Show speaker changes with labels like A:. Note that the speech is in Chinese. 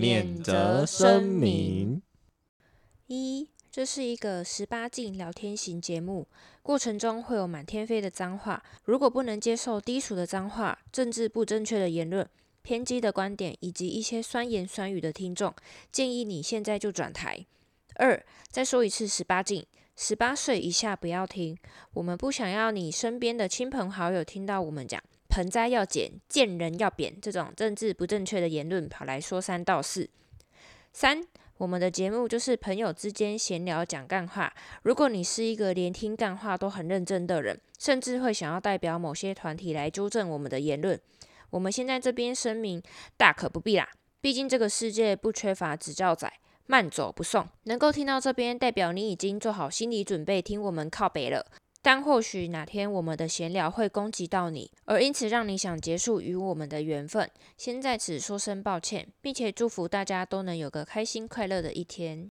A: 免责声明：
B: 一，这是一个十八禁聊天型节目，过程中会有满天飞的脏话。如果不能接受低俗的脏话、政治不正确的言论、偏激的观点以及一些酸言酸语的听众，建议你现在就转台。二，再说一次，十八禁，十八岁以下不要听。我们不想要你身边的亲朋好友听到我们讲“盆栽要剪，见人要扁”这种政治不正确的言论，跑来说三道四。三，我们的节目就是朋友之间闲聊讲干话。如果你是一个连听干话都很认真的人，甚至会想要代表某些团体来纠正我们的言论，我们现在这边声明，大可不必啦。毕竟这个世界不缺乏指教仔。慢走不送，能够听到这边，代表你已经做好心理准备听我们靠北了。但或许哪天我们的闲聊会攻击到你，而因此让你想结束与我们的缘分。先在此说声抱歉，并且祝福大家都能有个开心快乐的一天。